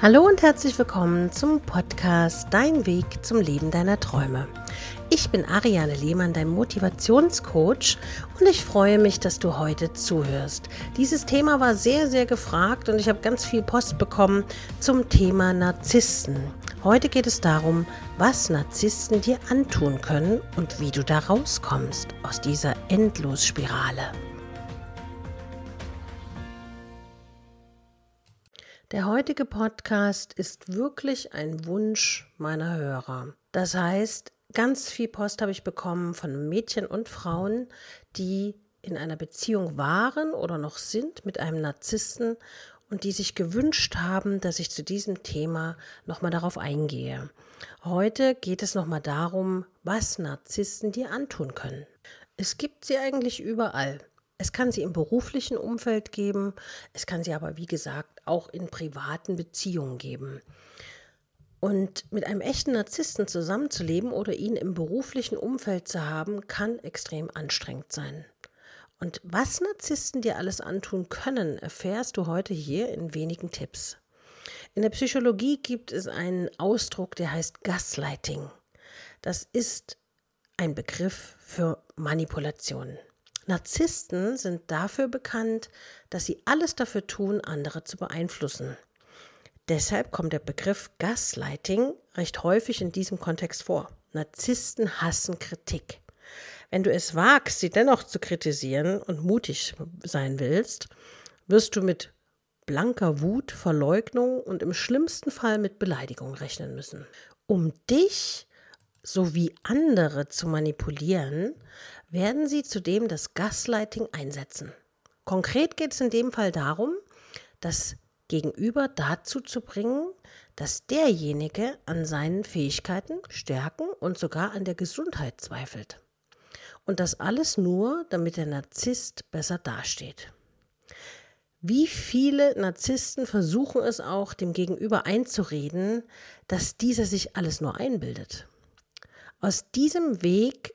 Hallo und herzlich willkommen zum Podcast Dein Weg zum Leben deiner Träume. Ich bin Ariane Lehmann, dein Motivationscoach und ich freue mich, dass du heute zuhörst. Dieses Thema war sehr, sehr gefragt und ich habe ganz viel Post bekommen zum Thema Narzissten. Heute geht es darum, was Narzissten dir antun können und wie du da rauskommst aus dieser Endlosspirale. Der heutige Podcast ist wirklich ein Wunsch meiner Hörer. Das heißt, ganz viel Post habe ich bekommen von Mädchen und Frauen, die in einer Beziehung waren oder noch sind mit einem Narzissten und die sich gewünscht haben, dass ich zu diesem Thema nochmal darauf eingehe. Heute geht es nochmal darum, was Narzissten dir antun können. Es gibt sie eigentlich überall. Es kann sie im beruflichen Umfeld geben, es kann sie aber, wie gesagt, auch in privaten Beziehungen geben. Und mit einem echten Narzissten zusammenzuleben oder ihn im beruflichen Umfeld zu haben, kann extrem anstrengend sein. Und was Narzissten dir alles antun können, erfährst du heute hier in wenigen Tipps. In der Psychologie gibt es einen Ausdruck, der heißt Gaslighting. Das ist ein Begriff für Manipulation. Narzissten sind dafür bekannt, dass sie alles dafür tun, andere zu beeinflussen. Deshalb kommt der Begriff Gaslighting recht häufig in diesem Kontext vor. Narzissten hassen Kritik. Wenn du es wagst, sie dennoch zu kritisieren und mutig sein willst, wirst du mit blanker Wut, Verleugnung und im schlimmsten Fall mit Beleidigung rechnen müssen. Um dich sowie andere zu manipulieren, werden sie zudem das Gaslighting einsetzen. Konkret geht es in dem Fall darum, das Gegenüber dazu zu bringen, dass derjenige an seinen Fähigkeiten, Stärken und sogar an der Gesundheit zweifelt. Und das alles nur, damit der Narzisst besser dasteht. Wie viele Narzissten versuchen es auch, dem Gegenüber einzureden, dass dieser sich alles nur einbildet. Aus diesem Weg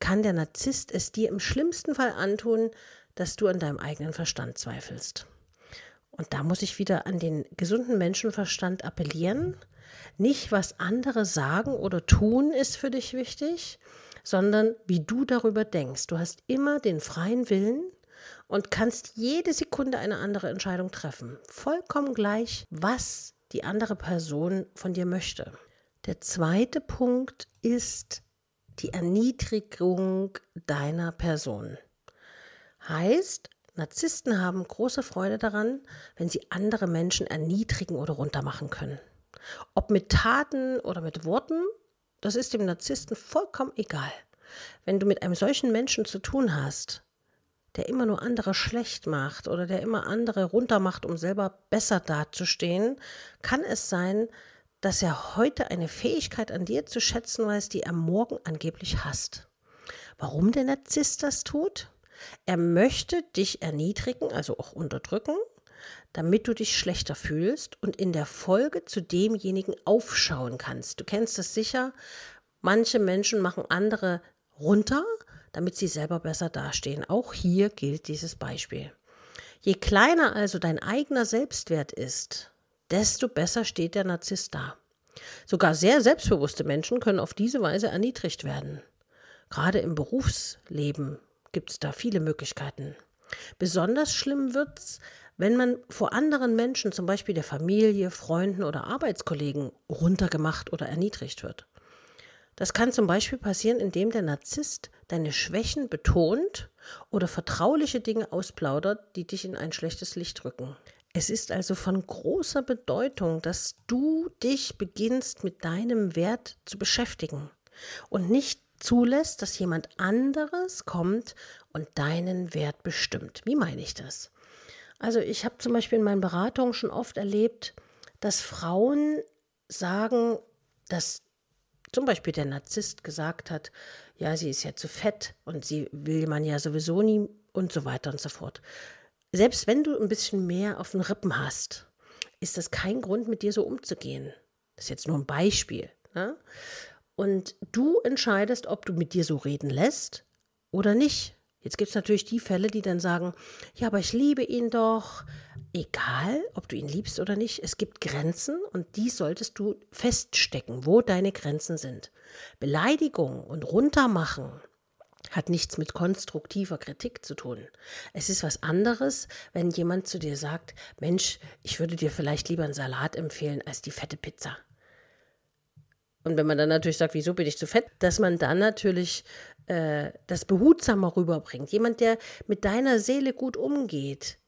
kann der Narzisst es dir im schlimmsten Fall antun, dass du an deinem eigenen Verstand zweifelst. Und da muss ich wieder an den gesunden Menschenverstand appellieren. Nicht, was andere sagen oder tun, ist für dich wichtig, sondern wie du darüber denkst. Du hast immer den freien Willen und kannst jede Sekunde eine andere Entscheidung treffen. Vollkommen gleich, was die andere Person von dir möchte. Der zweite Punkt ist die Erniedrigung deiner Person. Heißt, Narzissten haben große Freude daran, wenn sie andere Menschen erniedrigen oder runtermachen können. Ob mit Taten oder mit Worten, das ist dem Narzissten vollkommen egal. Wenn du mit einem solchen Menschen zu tun hast, der immer nur andere schlecht macht oder der immer andere runtermacht, um selber besser dazustehen, kann es sein, dass er heute eine Fähigkeit an dir zu schätzen weiß, die er morgen angeblich hasst. Warum der Narzisst das tut? Er möchte dich erniedrigen, also auch unterdrücken, damit du dich schlechter fühlst und in der Folge zu demjenigen aufschauen kannst. Du kennst das sicher. Manche Menschen machen andere runter, damit sie selber besser dastehen. Auch hier gilt dieses Beispiel. Je kleiner also dein eigener Selbstwert ist, desto besser steht der Narzisst da. Sogar sehr selbstbewusste Menschen können auf diese Weise erniedrigt werden. Gerade im Berufsleben gibt es da viele Möglichkeiten. Besonders schlimm wird es, wenn man vor anderen Menschen, zum Beispiel der Familie, Freunden oder Arbeitskollegen, runtergemacht oder erniedrigt wird. Das kann zum Beispiel passieren, indem der Narzisst deine Schwächen betont oder vertrauliche Dinge ausplaudert, die dich in ein schlechtes Licht rücken. Es ist also von großer Bedeutung, dass du dich beginnst mit deinem Wert zu beschäftigen und nicht zulässt, dass jemand anderes kommt und deinen Wert bestimmt. Wie meine ich das? Also ich habe zum Beispiel in meinen Beratungen schon oft erlebt, dass Frauen sagen, dass zum Beispiel der Narzisst gesagt hat, ja, sie ist ja zu fett und sie will man ja sowieso nie und so weiter und so fort selbst wenn du ein bisschen mehr auf den Rippen hast, ist das kein Grund, mit dir so umzugehen. Das ist jetzt nur ein Beispiel. Ne? Und du entscheidest, ob du mit dir so reden lässt oder nicht. Jetzt gibt es natürlich die Fälle, die dann sagen, ja, aber ich liebe ihn doch, egal, ob du ihn liebst oder nicht, es gibt Grenzen und die solltest du feststecken, wo deine Grenzen sind. Beleidigung und runtermachen hat nichts mit konstruktiver Kritik zu tun. Es ist was anderes, wenn jemand zu dir sagt, Mensch, ich würde dir vielleicht lieber einen Salat empfehlen als die fette Pizza. Und wenn man dann natürlich sagt, wieso bin ich zu fett, dass man dann natürlich äh, das behutsamer rüberbringt. Jemand, der mit deiner Seele gut umgeht,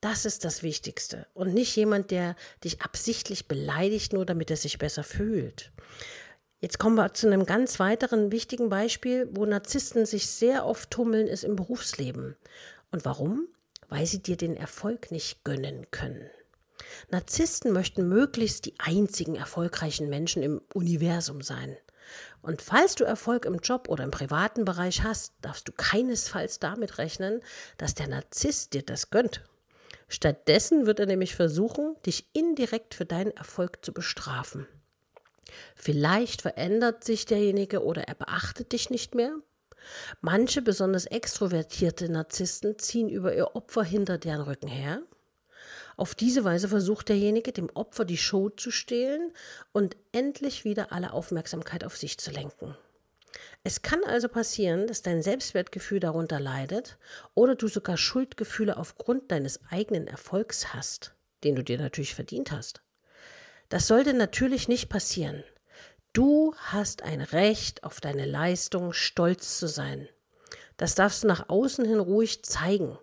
das ist das Wichtigste. Und nicht jemand, der dich absichtlich beleidigt, nur damit er sich besser fühlt. Jetzt kommen wir zu einem ganz weiteren wichtigen Beispiel, wo Narzissten sich sehr oft tummeln, ist im Berufsleben. Und warum? Weil sie dir den Erfolg nicht gönnen können. Narzissten möchten möglichst die einzigen erfolgreichen Menschen im Universum sein. Und falls du Erfolg im Job oder im privaten Bereich hast, darfst du keinesfalls damit rechnen, dass der Narzisst dir das gönnt. Stattdessen wird er nämlich versuchen, dich indirekt für deinen Erfolg zu bestrafen. Vielleicht verändert sich derjenige oder er beachtet dich nicht mehr. Manche besonders extrovertierte Narzissten ziehen über ihr Opfer hinter deren Rücken her. Auf diese Weise versucht derjenige, dem Opfer die Show zu stehlen und endlich wieder alle Aufmerksamkeit auf sich zu lenken. Es kann also passieren, dass dein Selbstwertgefühl darunter leidet oder du sogar Schuldgefühle aufgrund deines eigenen Erfolgs hast, den du dir natürlich verdient hast. Das sollte natürlich nicht passieren. Du hast ein Recht, auf deine Leistung stolz zu sein. Das darfst du nach außen hin ruhig zeigen.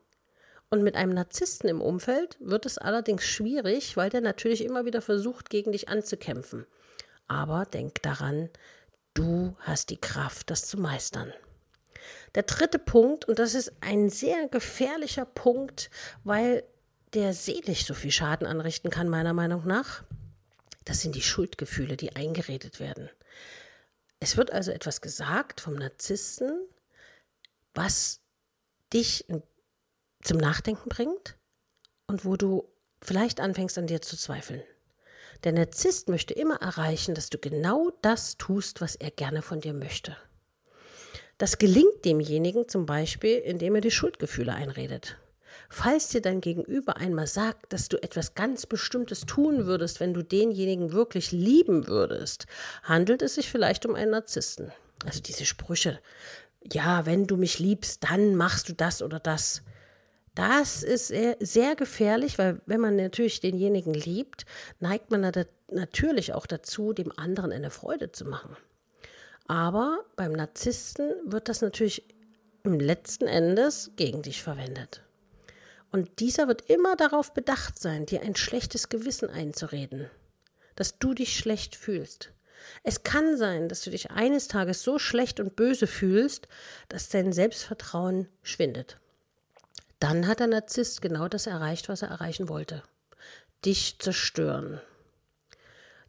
Und mit einem Narzissten im Umfeld wird es allerdings schwierig, weil der natürlich immer wieder versucht, gegen dich anzukämpfen. Aber denk daran, du hast die Kraft, das zu meistern. Der dritte Punkt, und das ist ein sehr gefährlicher Punkt, weil der seelisch so viel Schaden anrichten kann, meiner Meinung nach, das sind die Schuldgefühle, die eingeredet werden. Es wird also etwas gesagt vom Narzissten, was dich zum Nachdenken bringt und wo du vielleicht anfängst an dir zu zweifeln. Der Narzisst möchte immer erreichen, dass du genau das tust, was er gerne von dir möchte. Das gelingt demjenigen zum Beispiel, indem er die Schuldgefühle einredet. Falls dir dein Gegenüber einmal sagt, dass du etwas ganz Bestimmtes tun würdest, wenn du denjenigen wirklich lieben würdest, handelt es sich vielleicht um einen Narzissten. Also diese Sprüche, ja, wenn du mich liebst, dann machst du das oder das. Das ist sehr, gefährlich, weil wenn man natürlich denjenigen liebt, neigt man natürlich auch dazu, dem anderen eine Freude zu machen. Aber beim Narzissten wird das natürlich im letzten Endes gegen dich verwendet. Und dieser wird immer darauf bedacht sein, dir ein schlechtes Gewissen einzureden, dass du dich schlecht fühlst. Es kann sein, dass du dich eines Tages so schlecht und böse fühlst, dass dein Selbstvertrauen schwindet. Dann hat der Narzisst genau das erreicht, was er erreichen wollte. Dich zerstören.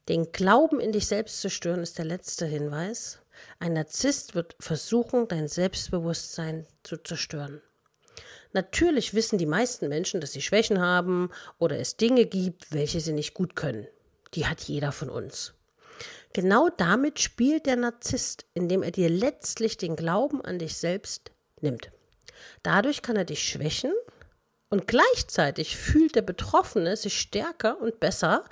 Den Glauben in dich selbst zu stören ist der letzte Hinweis. Ein Narzisst wird versuchen, dein Selbstbewusstsein zu zerstören. Natürlich wissen die meisten Menschen, dass sie Schwächen haben oder es Dinge gibt, welche sie nicht gut können. Die hat jeder von uns. Genau damit spielt der Narzisst, indem er dir letztlich den Glauben an dich selbst nimmt. Dadurch kann er dich schwächen und gleichzeitig fühlt der Betroffene sich stärker und besser,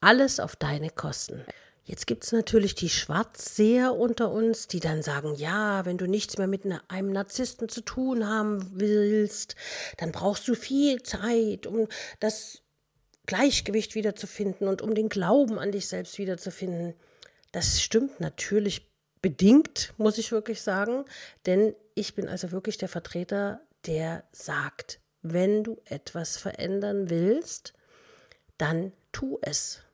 alles auf deine Kosten. Jetzt gibt es natürlich die Schwarzseher unter uns, die dann sagen, ja, wenn du nichts mehr mit einem Narzissten zu tun haben willst, dann brauchst du viel Zeit, um das Gleichgewicht wiederzufinden und um den Glauben an dich selbst wiederzufinden. Das stimmt natürlich bedingt, muss ich wirklich sagen, denn ich bin also wirklich der Vertreter, der sagt, wenn du etwas verändern willst, dann tu es.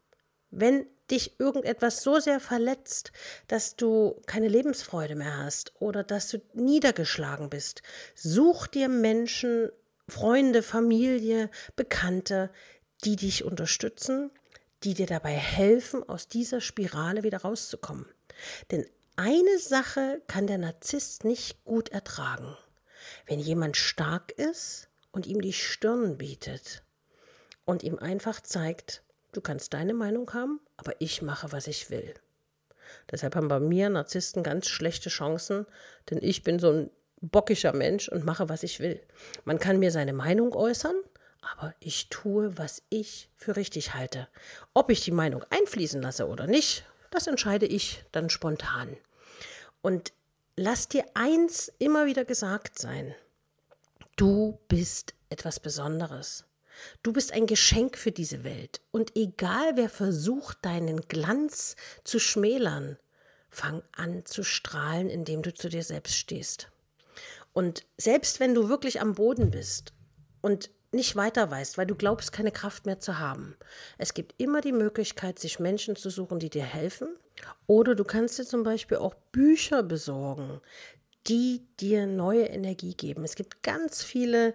Wenn dich irgendetwas so sehr verletzt, dass du keine Lebensfreude mehr hast oder dass du niedergeschlagen bist, such dir Menschen, Freunde, Familie, Bekannte, die dich unterstützen, die dir dabei helfen, aus dieser Spirale wieder rauszukommen. Denn eine Sache kann der Narzisst nicht gut ertragen. Wenn jemand stark ist und ihm die Stirn bietet und ihm einfach zeigt, Du kannst deine Meinung haben, aber ich mache, was ich will. Deshalb haben bei mir Narzissten ganz schlechte Chancen, denn ich bin so ein bockischer Mensch und mache, was ich will. Man kann mir seine Meinung äußern, aber ich tue, was ich für richtig halte. Ob ich die Meinung einfließen lasse oder nicht, das entscheide ich dann spontan. Und lass dir eins immer wieder gesagt sein. Du bist etwas Besonderes. Du bist ein Geschenk für diese Welt. Und egal wer versucht, deinen Glanz zu schmälern, fang an zu strahlen, indem du zu dir selbst stehst. Und selbst wenn du wirklich am Boden bist und nicht weiter weißt, weil du glaubst, keine Kraft mehr zu haben. Es gibt immer die Möglichkeit, sich Menschen zu suchen, die dir helfen. Oder du kannst dir zum Beispiel auch Bücher besorgen, die dir neue Energie geben. Es gibt ganz viele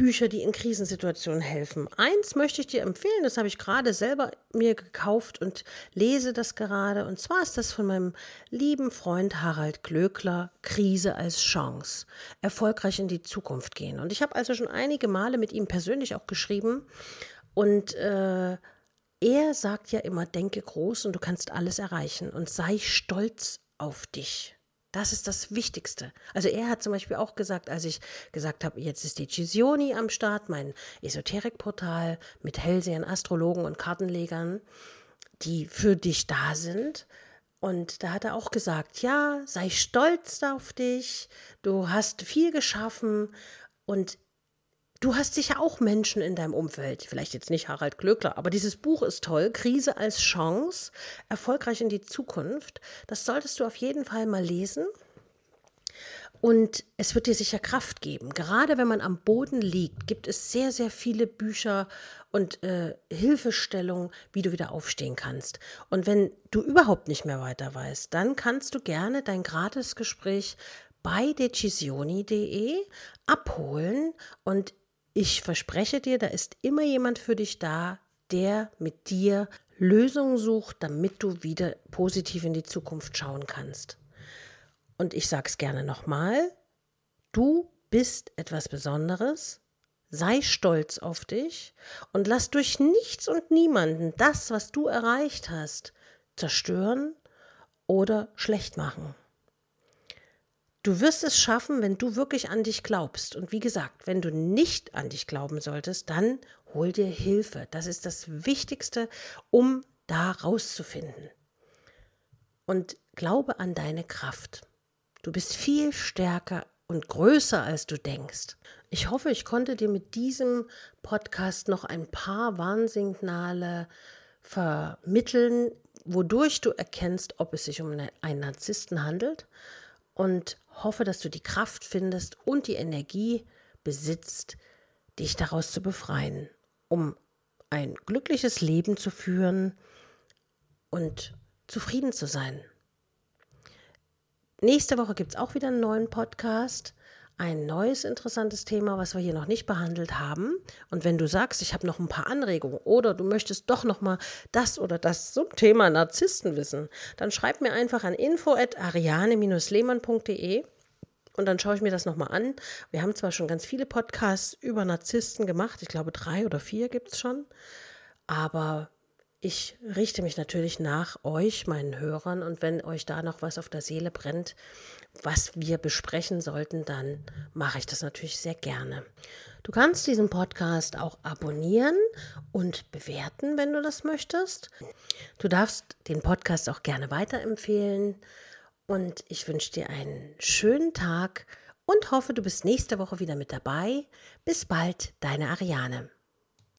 Bücher, die in Krisensituationen helfen. Eins möchte ich dir empfehlen, das habe ich gerade selber mir gekauft und lese das gerade. Und zwar ist das von meinem lieben Freund Harald Glöckler, Krise als Chance. Erfolgreich in die Zukunft gehen. Und ich habe also schon einige Male mit ihm persönlich auch geschrieben. Und äh, er sagt ja immer, denke groß und du kannst alles erreichen und sei stolz auf dich. Das ist das Wichtigste. Also er hat zum Beispiel auch gesagt, als ich gesagt habe, jetzt ist die Cisioni am Start, mein Esoterikportal mit Hellsehern, Astrologen und Kartenlegern, die für dich da sind. Und da hat er auch gesagt, ja, sei stolz auf dich, du hast viel geschaffen und Du hast sicher auch Menschen in deinem Umfeld, vielleicht jetzt nicht Harald Glöckler, aber dieses Buch ist toll, Krise als Chance, erfolgreich in die Zukunft. Das solltest du auf jeden Fall mal lesen. Und es wird dir sicher Kraft geben. Gerade wenn man am Boden liegt, gibt es sehr, sehr viele Bücher und äh, Hilfestellungen, wie du wieder aufstehen kannst. Und wenn du überhaupt nicht mehr weiter weißt, dann kannst du gerne dein Gratisgespräch bei decisioni.de abholen und ich verspreche dir, da ist immer jemand für dich da, der mit dir Lösungen sucht, damit du wieder positiv in die Zukunft schauen kannst. Und ich sage es gerne nochmal, du bist etwas Besonderes, sei stolz auf dich und lass durch nichts und niemanden das, was du erreicht hast, zerstören oder schlecht machen. Du wirst es schaffen, wenn du wirklich an dich glaubst. Und wie gesagt, wenn du nicht an dich glauben solltest, dann hol dir Hilfe. Das ist das Wichtigste, um da rauszufinden. Und glaube an deine Kraft. Du bist viel stärker und größer, als du denkst. Ich hoffe, ich konnte dir mit diesem Podcast noch ein paar Warnsignale vermitteln, wodurch du erkennst, ob es sich um einen Narzissten handelt und hoffe, dass du die Kraft findest und die Energie besitzt, dich daraus zu befreien, um ein glückliches Leben zu führen und zufrieden zu sein. Nächste Woche gibt es auch wieder einen neuen Podcast ein neues interessantes Thema, was wir hier noch nicht behandelt haben. Und wenn du sagst, ich habe noch ein paar Anregungen oder du möchtest doch noch mal das oder das zum Thema Narzissten wissen, dann schreib mir einfach an info@ariane-lehmann.de und dann schaue ich mir das nochmal an. Wir haben zwar schon ganz viele Podcasts über Narzissten gemacht, ich glaube drei oder vier gibt es schon, aber ich richte mich natürlich nach euch, meinen Hörern, und wenn euch da noch was auf der Seele brennt, was wir besprechen sollten, dann mache ich das natürlich sehr gerne. Du kannst diesen Podcast auch abonnieren und bewerten, wenn du das möchtest. Du darfst den Podcast auch gerne weiterempfehlen. Und ich wünsche dir einen schönen Tag und hoffe, du bist nächste Woche wieder mit dabei. Bis bald, deine Ariane.